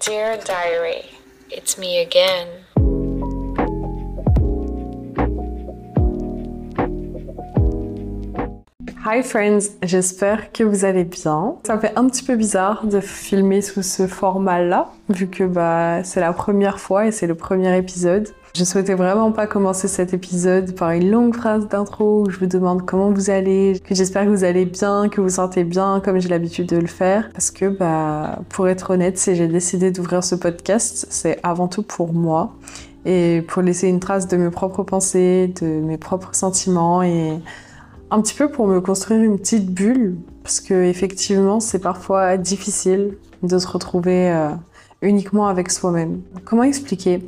Dear Diary, it's me again. Hi friends, j'espère que vous allez bien. Ça fait un petit peu bizarre de filmer sous ce format-là, vu que bah, c'est la première fois et c'est le premier épisode. Je souhaitais vraiment pas commencer cet épisode par une longue phrase d'intro où je vous demande comment vous allez, que j'espère que vous allez bien, que vous sentez bien comme j'ai l'habitude de le faire. Parce que, bah, pour être honnête, si j'ai décidé d'ouvrir ce podcast, c'est avant tout pour moi et pour laisser une trace de mes propres pensées, de mes propres sentiments et un petit peu pour me construire une petite bulle, parce que effectivement, c'est parfois difficile de se retrouver euh, uniquement avec soi-même. Comment expliquer?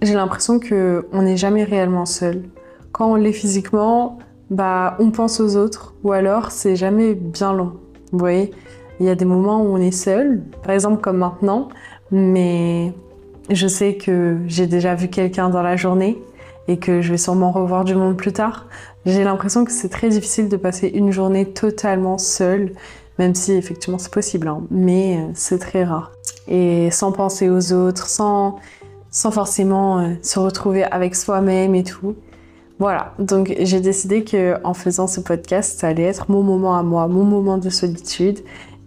J'ai l'impression que on n'est jamais réellement seul. Quand on l'est physiquement, bah, on pense aux autres, ou alors c'est jamais bien long. Vous voyez, il y a des moments où on est seul, par exemple comme maintenant, mais je sais que j'ai déjà vu quelqu'un dans la journée et que je vais sûrement revoir du monde plus tard. J'ai l'impression que c'est très difficile de passer une journée totalement seule, même si effectivement c'est possible, hein, mais euh, c'est très rare. Et sans penser aux autres, sans, sans forcément euh, se retrouver avec soi-même et tout. Voilà, donc j'ai décidé que en faisant ce podcast, ça allait être mon moment à moi, mon moment de solitude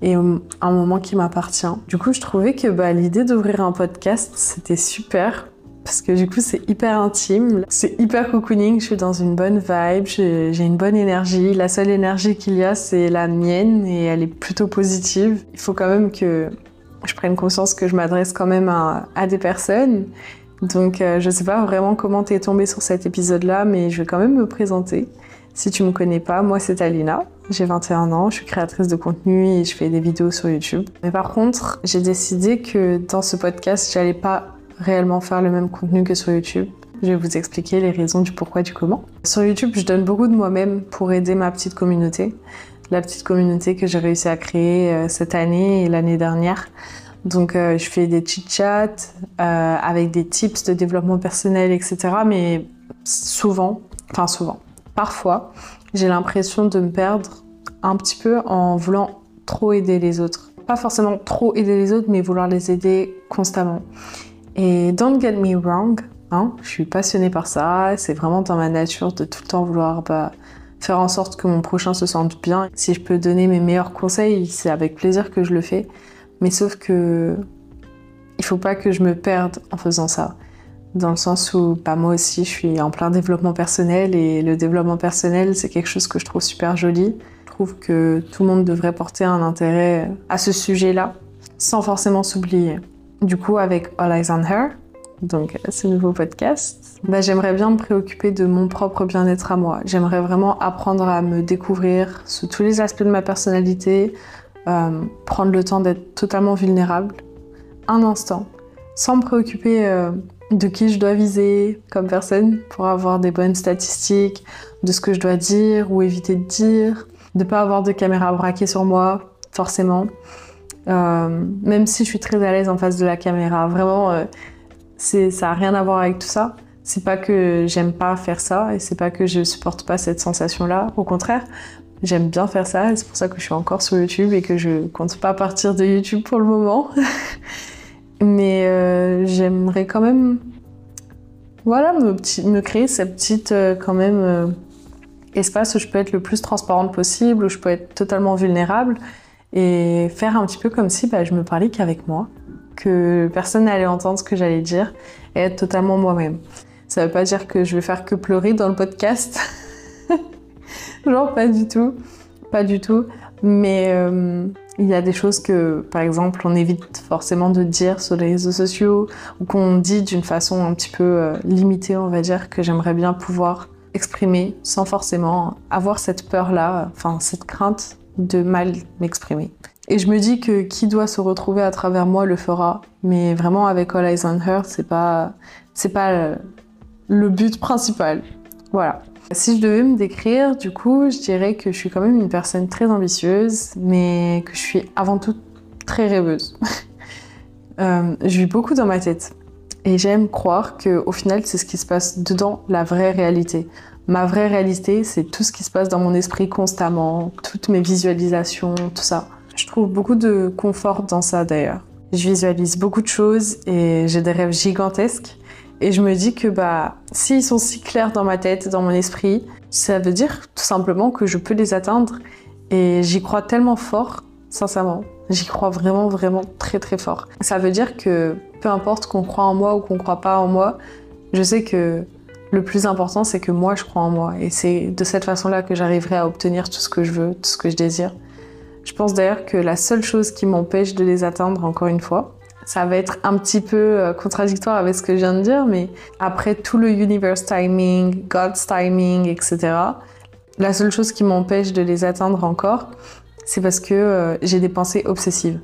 et un moment qui m'appartient. Du coup, je trouvais que bah, l'idée d'ouvrir un podcast, c'était super parce que du coup c'est hyper intime, c'est hyper cocooning, je suis dans une bonne vibe, j'ai une bonne énergie. La seule énergie qu'il y a c'est la mienne et elle est plutôt positive. Il faut quand même que je prenne conscience que je m'adresse quand même à, des personnes. Donc euh, je sais pas vraiment comment t'es tombé sur cet épisode-là, mais je vais quand même me présenter. Si tu me connais pas, moi c'est Alina, j'ai 21 ans, je suis créatrice de contenu et je fais des vidéos sur YouTube. Mais par contre, j'ai décidé que dans ce podcast, j'allais pas réellement faire le même contenu que sur YouTube. Je vais vous expliquer les raisons du pourquoi, du comment. Sur YouTube, je donne beaucoup de moi-même pour aider ma petite communauté. La petite communauté que j'ai réussi à créer euh, cette année et l'année dernière. Donc, euh, je fais des chit-chats euh, avec des tips de développement personnel, etc. Mais souvent, enfin souvent, parfois, j'ai l'impression de me perdre un petit peu en voulant trop aider les autres. Pas forcément trop aider les autres, mais vouloir les aider constamment. Et don't get me wrong, hein, je suis passionnée par ça, c'est vraiment dans ma nature de tout le temps vouloir bah, faire en sorte que mon prochain se sente bien. Si je peux donner mes meilleurs conseils, c'est avec plaisir que je le fais. Mais sauf que il faut pas que je me perde en faisant ça. Dans le sens où bah, moi aussi je suis en plein développement personnel et le développement personnel c'est quelque chose que je trouve super joli. Je trouve que tout le monde devrait porter un intérêt à ce sujet-là sans forcément s'oublier. Du coup, avec All Eyes on Her, donc ce nouveau podcast, bah, j'aimerais bien me préoccuper de mon propre bien-être à moi. J'aimerais vraiment apprendre à me découvrir sous tous les aspects de ma personnalité, euh, prendre le temps d'être totalement vulnérable, un instant, sans me préoccuper euh, de qui je dois viser comme personne pour avoir des bonnes statistiques, de ce que je dois dire ou éviter de dire, de pas avoir de caméra braquée sur moi, forcément. Euh, même si je suis très à l'aise en face de la caméra. Vraiment, euh, ça n'a rien à voir avec tout ça. C'est pas que j'aime pas faire ça et c'est pas que je supporte pas cette sensation-là. Au contraire, j'aime bien faire ça et c'est pour ça que je suis encore sur YouTube et que je compte pas partir de YouTube pour le moment. Mais euh, j'aimerais quand même, voilà, me, créer cette petite, quand même, espace où je peux être le plus transparente possible, où je peux être totalement vulnérable et faire un petit peu comme si bah, je me parlais qu'avec moi, que personne n'allait entendre ce que j'allais dire et être totalement moi-même. Ça veut pas dire que je vais faire que pleurer dans le podcast. Genre pas du tout, pas du tout. Mais euh, il y a des choses que, par exemple, on évite forcément de dire sur les réseaux sociaux ou qu'on dit d'une façon un petit peu euh, limitée, on va dire, que j'aimerais bien pouvoir exprimer sans forcément avoir cette peur-là, enfin cette crainte de mal m'exprimer. Et je me dis que qui doit se retrouver à travers moi le fera, mais vraiment avec All Eyes on Her, c'est pas, c'est pas le but principal. Voilà. Si je devais me décrire, du coup, je dirais que je suis quand même une personne très ambitieuse, mais que je suis avant tout très rêveuse. euh, je vis beaucoup dans ma tête. Et j'aime croire que au final, c'est ce qui se passe dedans, la vraie réalité. Ma vraie réalité, c'est tout ce qui se passe dans mon esprit constamment, toutes mes visualisations, tout ça. Je trouve beaucoup de confort dans ça d'ailleurs. Je visualise beaucoup de choses et j'ai des rêves gigantesques. Et je me dis que bah, s'ils sont si clairs dans ma tête, dans mon esprit, ça veut dire tout simplement que je peux les atteindre. Et j'y crois tellement fort, sincèrement. J'y crois vraiment, vraiment très, très fort. Ça veut dire que peu importe qu'on croit en moi ou qu'on croit pas en moi, je sais que le plus important, c'est que moi, je crois en moi. Et c'est de cette façon-là que j'arriverai à obtenir tout ce que je veux, tout ce que je désire. Je pense d'ailleurs que la seule chose qui m'empêche de les atteindre, encore une fois, ça va être un petit peu euh, contradictoire avec ce que je viens de dire, mais après tout le universe timing, God's timing, etc., la seule chose qui m'empêche de les atteindre encore, c'est parce que euh, j'ai des pensées obsessives.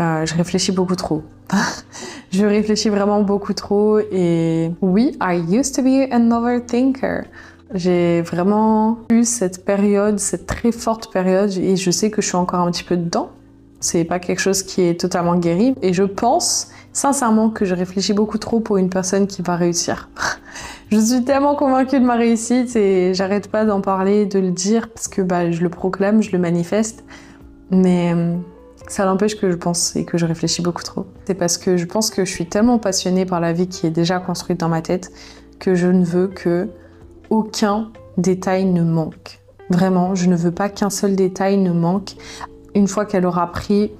Euh, je réfléchis beaucoup trop. je réfléchis vraiment beaucoup trop et oui, I used to be an overthinker. J'ai vraiment eu cette période, cette très forte période, et je sais que je suis encore un petit peu dedans. C'est pas quelque chose qui est totalement guéri. Et je pense sincèrement que je réfléchis beaucoup trop pour une personne qui va réussir. je suis tellement convaincue de ma réussite et j'arrête pas d'en parler, de le dire parce que bah, je le proclame, je le manifeste. Mais euh, ça n'empêche que je pense et que je réfléchis beaucoup trop. C'est parce que je pense que je suis tellement passionnée par la vie qui est déjà construite dans ma tête que je ne veux que aucun détail ne manque. Vraiment, je ne veux pas qu'un seul détail ne manque une fois qu'elle aura pris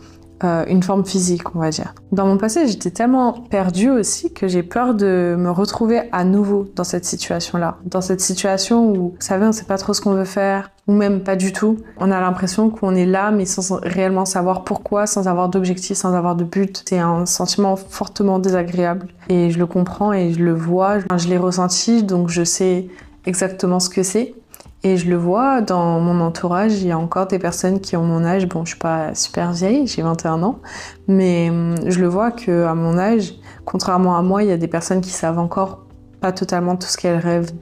euh, une forme physique, on va dire. Dans mon passé, j'étais tellement perdue aussi que j'ai peur de me retrouver à nouveau dans cette situation-là. Dans cette situation où, vous savez, on ne sait pas trop ce qu'on veut faire, ou même pas du tout. On a l'impression qu'on est là, mais sans réellement savoir pourquoi, sans avoir d'objectif, sans avoir de but. C'est un sentiment fortement désagréable. Et je le comprends et je le vois. Je l'ai ressenti, donc je sais exactement ce que c'est. Et je le vois dans mon entourage, il y a encore des personnes qui ont mon âge. Bon, je suis pas super vieille, j'ai 21 ans, mais hum, je le vois que à mon âge, contrairement à moi, il y a des personnes qui savent encore pas totalement tout ce qu'elles rêvent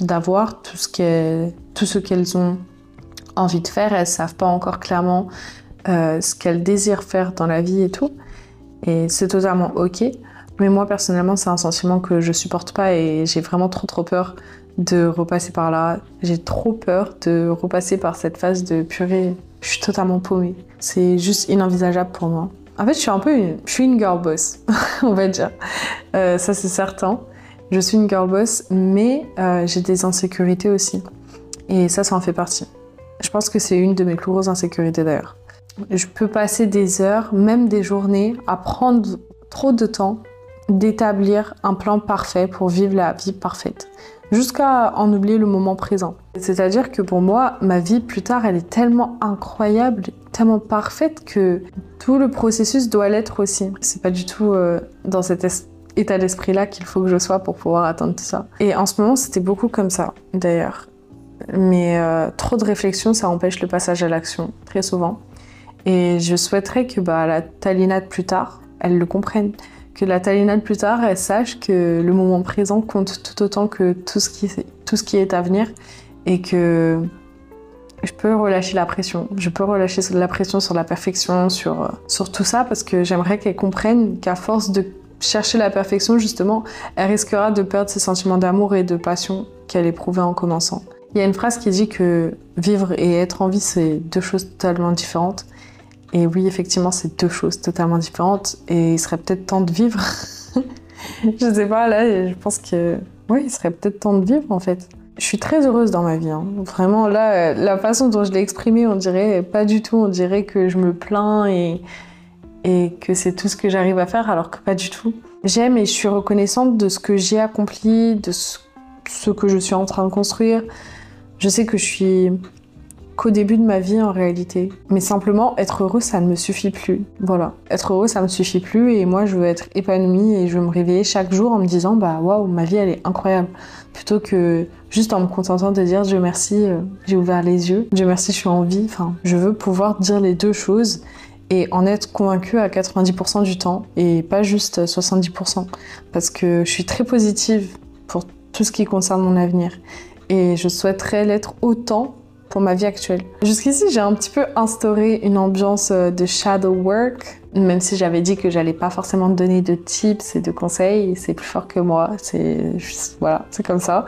d'avoir, tout ce qu'elles, tout ce qu'elles ont envie de faire. Elles savent pas encore clairement euh, ce qu'elles désirent faire dans la vie et tout. Et c'est totalement ok. Mais moi personnellement, c'est un sentiment que je supporte pas et j'ai vraiment trop trop peur de repasser par là. J'ai trop peur de repasser par cette phase de purée. Je suis totalement paumée. C'est juste inenvisageable pour moi. En fait, je suis un peu une, je suis une girl boss, on va dire. Euh, ça, c'est certain. Je suis une girl boss, mais euh, j'ai des insécurités aussi. Et ça, ça en fait partie. Je pense que c'est une de mes plus grosses insécurités d'ailleurs. Je peux passer des heures, même des journées, à prendre trop de temps d'établir un plan parfait pour vivre la vie parfaite jusqu'à en oublier le moment présent. C'est-à-dire que pour moi, ma vie plus tard, elle est tellement incroyable, tellement parfaite que tout le processus doit l'être aussi. C'est pas du tout euh, dans cet état d'esprit-là qu'il faut que je sois pour pouvoir atteindre tout ça. Et en ce moment, c'était beaucoup comme ça, d'ailleurs. Mais euh, trop de réflexion, ça empêche le passage à l'action, très souvent. Et je souhaiterais que bah, la Talina de plus tard, elle le comprenne que la Talinade plus tard, elle sache que le moment présent compte tout autant que tout ce qui, tout ce qui est à venir et que je peux relâcher la pression. Je peux relâcher la pression sur la perfection, sur, sur tout ça, parce que j'aimerais qu'elle comprenne qu'à force de chercher la perfection, justement, elle risquera de perdre ses sentiments d'amour et de passion qu'elle éprouvait en commençant. Il y a une phrase qui dit que vivre et être en vie, c'est deux choses totalement différentes. Et oui, effectivement, c'est deux choses totalement différentes et il serait peut-être temps de vivre. je sais pas, là, je pense que oui, il serait peut-être temps de vivre en fait. Je suis très heureuse dans ma vie. Hein. Vraiment, là, la façon dont je l'ai exprimé, on dirait pas du tout. On dirait que je me plains et que c'est tout ce que j'arrive à faire, alors que pas du tout. J'aime et je suis reconnaissante de ce que j'ai accompli, de ce que je suis en train de construire. Je sais que je suis qu'au début de ma vie en réalité. Mais simplement, être heureux, ça ne me suffit plus. Voilà. Être heureux, ça me suffit plus et moi, je veux être épanouie et je veux me réveiller chaque jour en me disant, bah waouh, ma vie, elle est incroyable. Plutôt que juste en me contentant de dire, Dieu merci, euh, j'ai ouvert les yeux. Dieu merci, je suis en vie. Enfin, je veux pouvoir dire les deux choses et en être convaincue à 90% du temps et pas juste 70%. Parce que je suis très positive pour tout ce qui concerne mon avenir. Et je souhaiterais l'être autant pour ma vie actuelle. Jusqu'ici, j'ai un petit peu instauré une ambiance euh, de shadow work, même si j'avais dit que j'allais pas forcément donner de tips et de conseils, c'est plus fort que moi, c'est juste, voilà, c'est comme ça.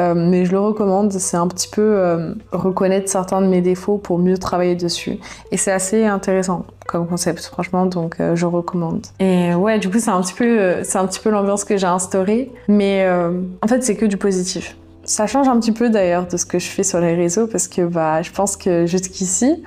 Euh, mais je le recommande, c'est un petit peu euh, reconnaître certains de mes défauts pour mieux travailler dessus. Et c'est assez intéressant comme concept, franchement, donc je recommande. Et ouais, du coup, c'est un petit peu, c'est un petit peu l'ambiance que j'ai instaurée, mais en fait, c'est que du positif. Ça change un petit peu d'ailleurs de ce que je fais sur les réseaux parce que bah, je pense que jusqu'ici,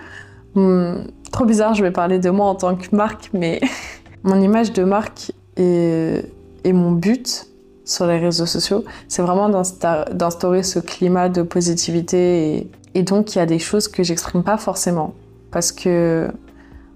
hmm, trop bizarre, je vais parler de moi en tant que marque, mais mon image de marque et, mon but sur les réseaux sociaux, c'est vraiment d'instaurer ce climat de positivité et, et donc il y a des choses que j'exprime pas forcément parce que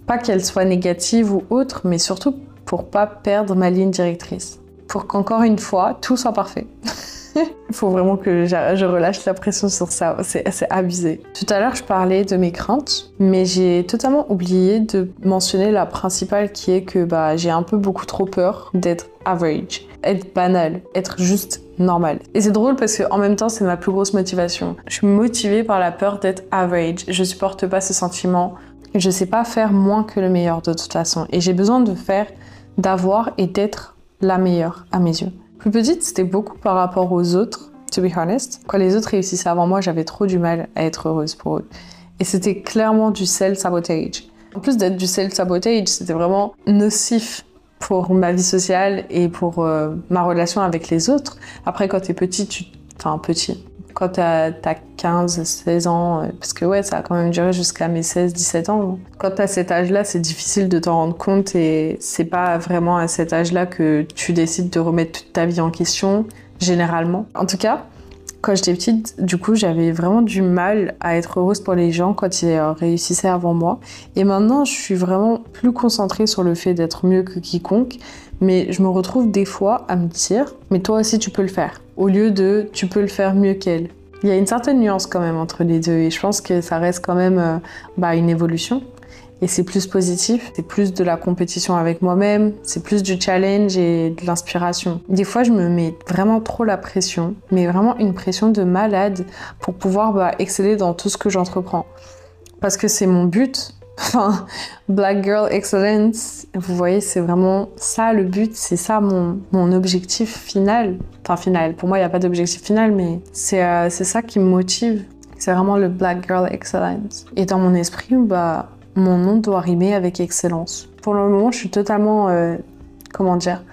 pas qu'elles soient négatives ou autres, mais surtout pour pas perdre ma ligne directrice. Pour qu'encore une fois, tout soit parfait. Il faut vraiment que je relâche la pression sur ça, c'est abusé. Tout à l'heure, je parlais de mes craintes, mais j'ai totalement oublié de mentionner la principale qui est que bah, j'ai un peu beaucoup trop peur d'être average, être banal, être juste normal. Et c'est drôle parce qu'en même temps, c'est ma plus grosse motivation. Je suis motivée par la peur d'être average. Je supporte pas ce sentiment. Je sais pas faire moins que le meilleur de toute façon. Et j'ai besoin de faire, d'avoir et d'être la meilleure à mes yeux. Plus petite, c'était beaucoup par rapport aux autres, to be honest. Quand les autres réussissaient avant moi, j'avais trop du mal à être heureuse pour eux. Et c'était clairement du self-sabotage. En plus d'être du self-sabotage, c'était vraiment nocif pour ma vie sociale et pour euh, ma relation avec les autres. Après, quand t'es petit, tu... Enfin, petit quand t'as as 15, 16 ans, euh, parce que ouais, ça a quand même duré jusqu'à mes 16, 17 ans. Quand t'as cet âge-là, c'est difficile de t'en rendre compte et c'est pas vraiment à cet âge-là que tu décides de remettre toute ta vie en question, généralement. En tout cas, quand j'étais petite, du coup, j'avais vraiment du mal à être heureuse pour les gens quand ils réussissaient avant moi. Et maintenant, je suis vraiment plus concentrée sur le fait d'être mieux que quiconque. Mais je me retrouve des fois à me dire, mais toi aussi, tu peux le faire au lieu de tu peux le faire mieux qu'elle. Il y a une certaine nuance quand même entre les deux et je pense que ça reste quand même euh, bah, une évolution. Et c'est plus positif, c'est plus de la compétition avec moi-même, c'est plus du challenge et de l'inspiration. Des fois, je me mets vraiment trop la pression, mais vraiment une pression de malade pour pouvoir bah, exceller dans tout ce que j'entreprends. Parce que c'est mon but, Enfin, Black Girl Excellence, vous voyez, c'est vraiment ça le but, c'est ça mon, mon, objectif final. Enfin, final, pour moi, il n'y a pas d'objectif final, mais euh, c'est ça qui me motive. C'est vraiment le Black Girl Excellence. Et dans mon esprit, bah, mon nom doit rimer avec excellence. Pour le moment, je suis totalement, euh, comment dire,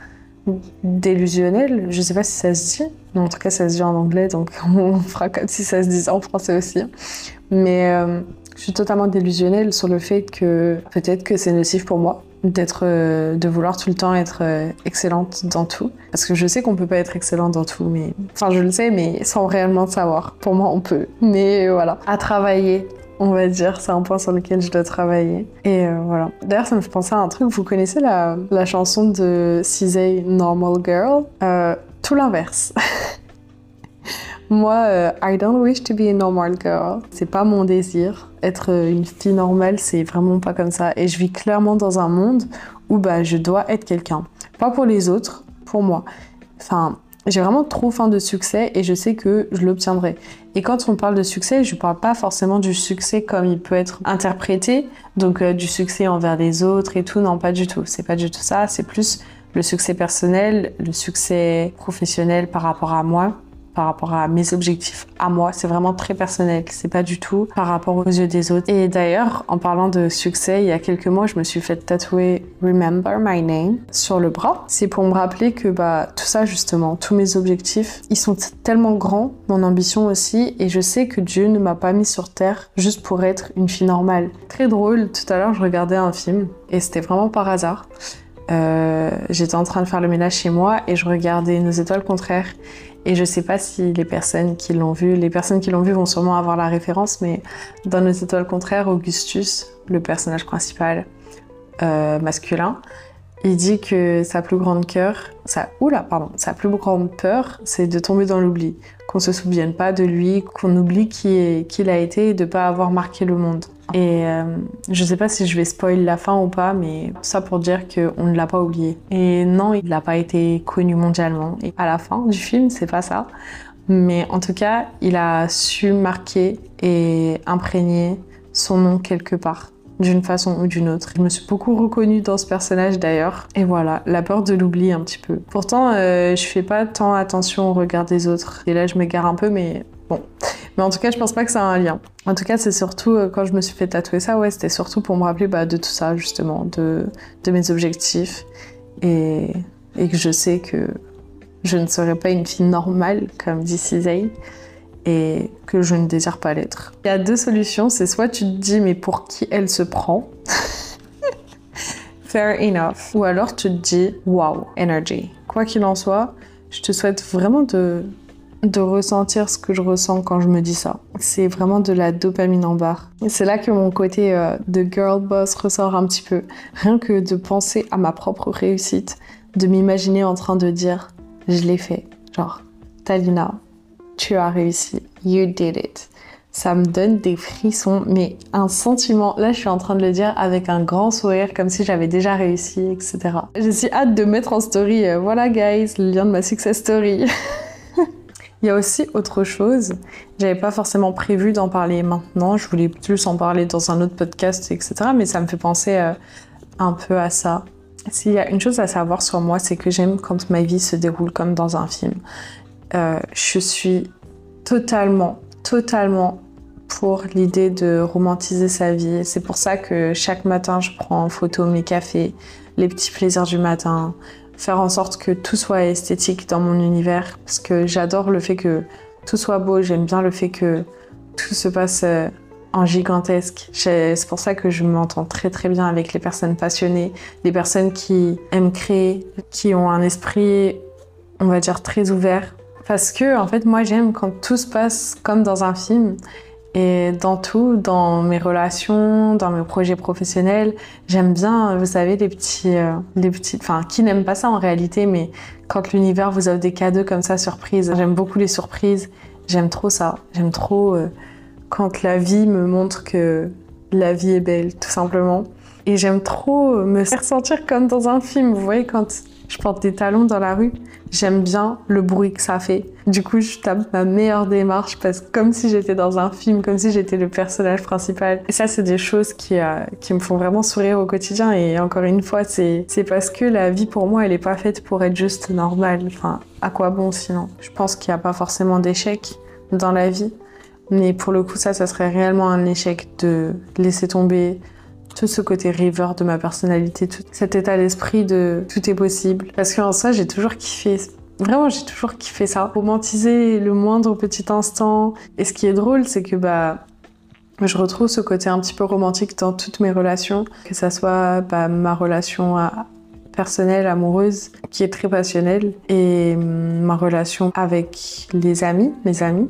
délusionnelle. Je sais pas si ça se dit, mais en tout cas, ça se dit en anglais, donc on fera comme si ça se disait en français aussi. Mais euh, je suis totalement délusionnelle sur le fait que peut-être que c'est nocif pour moi d'être, euh, de vouloir tout le temps être euh, excellente dans tout. Parce que je sais qu'on peut pas être excellente dans tout, mais enfin je le sais, mais sans réellement savoir. Pour moi, on peut. Mais voilà, à travailler. On va dire, c'est un point sur lequel je dois travailler. Et euh, voilà. D'ailleurs, ça me fait penser à un truc. Vous connaissez la, chanson de Cizay, Normal Girl? Tout l'inverse. Moi, euh, I don't wish to be a normal girl. C'est pas mon désir. Être euh, une fille normale, c'est vraiment pas comme ça. Et je vis clairement dans un monde où bah, je dois être quelqu'un. Pas pour les autres, pour moi. Enfin, j'ai vraiment trop faim de succès et je sais que je l'obtiendrai. Et quand on parle de succès, je parle pas forcément du succès comme il peut être interprété, donc euh, du succès envers les autres et tout, non, pas du tout. C'est pas du tout ça, c'est plus le succès personnel, le succès professionnel par rapport à moi, par rapport à mes objectifs à moi. C'est vraiment très personnel. C'est pas du tout par rapport aux yeux des autres. Et d'ailleurs, en parlant de succès, il y a quelques mois, je me suis fait tatouer Remember My Name sur le bras. C'est pour me rappeler que bah tout ça justement, tous mes objectifs, ils sont tellement grands, mon ambition aussi, et je sais que Dieu ne m'a pas mis sur terre juste pour être une fille normale. Très drôle. Tout à l'heure, je regardais un film et c'était vraiment par hasard. Euh, j'étais en train de faire le ménage chez moi et je regardais Nos étoiles contraires et je sais pas si les personnes qui l'ont vu, les personnes qui l'ont vu vont sûrement avoir la référence, mais dans Nos étoiles contraires, Augustus, le personnage principal euh, masculin, il dit que sa plus grande sa, pardon, sa plus grande peur, c'est de tomber dans l'oubli, qu'on se souvienne pas de lui, qu'on oublie qui, qui il a été et de pas avoir marqué le monde. Et euh, je sais pas si je vais spoil la fin ou pas, mais ça pour dire qu'on ne l'a pas oublié. Et non, il n'a pas été connu mondialement. Et à la fin du film, c'est pas ça. Mais en tout cas, il a su marquer et imprégner son nom quelque part d'une façon ou d'une autre. Je me suis beaucoup reconnue dans ce personnage d'ailleurs. Et voilà, la peur de l'oubli un petit peu. Pourtant, euh, je fais pas tant attention au regard des autres. Et là, je m'égare un peu, mais bon. Mais en tout cas, je pense pas que ça a un lien. En tout cas, c'est surtout euh, quand je me suis fait tatouer ça, ouais, c'était surtout pour me rappeler bah, de tout ça, justement, de, de mes objectifs. Et, que je sais que je ne serai pas une fille normale, comme dit Cisei et que je ne désire pas l'être. Il y a deux solutions, c'est soit tu te dis mais pour qui elle se prend Fair enough. Ou alors tu te dis wow, energy. Quoi qu'il en soit, je te souhaite vraiment de, de ressentir ce que je ressens quand je me dis ça. C'est vraiment de la dopamine en barre. C'est là que mon côté euh, de girl boss ressort un petit peu. Rien que de penser à ma propre réussite, de m'imaginer en train de dire je l'ai fait. Genre, Talina, tu as réussi. You did it. Ça me donne des frissons, mais un sentiment. Là, je suis en train de le dire avec un grand sourire, comme si j'avais déjà réussi, etc. J'ai si hâte de mettre en story, euh, voilà, guys, le lien de ma success story. Il y a aussi autre chose. J'avais pas forcément prévu d'en parler maintenant. Je voulais plus en parler dans un autre podcast, etc. Mais ça me fait penser euh, un peu à ça. S'il y a une chose à savoir sur moi, c'est que j'aime quand ma vie se déroule comme dans un film. Euh, je suis totalement, totalement pour l'idée de romantiser sa vie. C'est pour ça que chaque matin, je prends en photo mes cafés, les petits plaisirs du matin, faire en sorte que tout soit esthétique dans mon univers, parce que j'adore le fait que tout soit beau, j'aime bien le fait que tout se passe euh, en gigantesque. C'est pour ça que je m'entends très très bien avec les personnes passionnées, les personnes qui aiment créer, qui ont un esprit, on va dire, très ouvert parce que, en fait, moi, j'aime quand tout se passe comme dans un film. Et dans tout, dans mes relations, dans mes projets professionnels, j'aime bien, vous savez, les petits, euh, les petits, enfin, qui n'aime pas ça en réalité, mais quand l'univers vous offre des cadeaux comme ça, surprise. J'aime beaucoup les surprises. J'aime trop ça. J'aime trop euh, quand la vie me montre que la vie est belle, tout simplement. Et j'aime trop me faire sentir comme dans un film. Vous voyez, quand je porte des talons dans la rue, j'aime bien le bruit que ça fait. Du coup, je tape ma meilleure démarche parce que comme si j'étais dans un film, comme si j'étais le personnage principal. Et ça, c'est des choses qui, euh, me font vraiment sourire au quotidien. Et encore une fois, c'est parce que la vie pour moi, elle est pas faite pour être juste normale. Enfin, à quoi bon sinon? Je pense qu'il n'y a pas forcément d'échec dans la vie. Mais pour le coup, ça, ça serait réellement un échec de laisser tomber tout ce côté river de ma personnalité, tout cet état d'esprit de tout est possible. Parce qu'en soi, j'ai toujours kiffé. Vraiment, j'ai toujours kiffé ça. Romantiser le moindre petit instant. Et ce qui est drôle, c'est que bah, je retrouve ce côté un petit peu romantique dans toutes mes relations, que ça soit bah, ma relation personnelle, amoureuse, qui est très passionnelle, et hum, ma relation avec les amis, mes amis,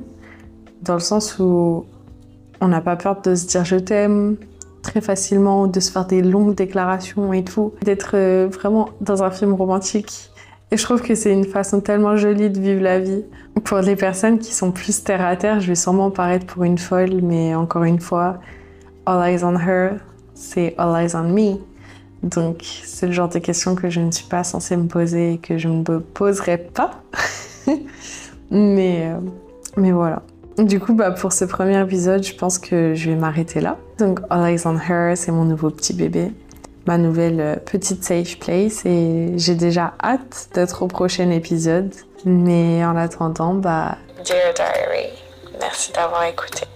dans le sens où on n'a pas peur de se dire je t'aime, très facilement, de se faire des longues déclarations et tout, d'être euh, vraiment dans un film romantique. Et je trouve que c'est une façon tellement jolie de vivre la vie. Pour les personnes qui sont plus terre à terre, je vais sûrement paraître pour une folle, mais encore une fois, all eyes on her, c'est all eyes on me. Donc c'est le genre de questions que je ne suis pas censée me poser et que je ne me poserai pas. mais, euh, mais voilà. Du coup, bah, pour ce premier épisode, je pense que je vais m'arrêter là. Donc, All Eyes on Her, c'est mon nouveau petit bébé, ma nouvelle euh, petite safe place et j'ai déjà hâte d'être au prochain épisode. Mais en attendant, bah. Dear Diary, merci d'avoir écouté.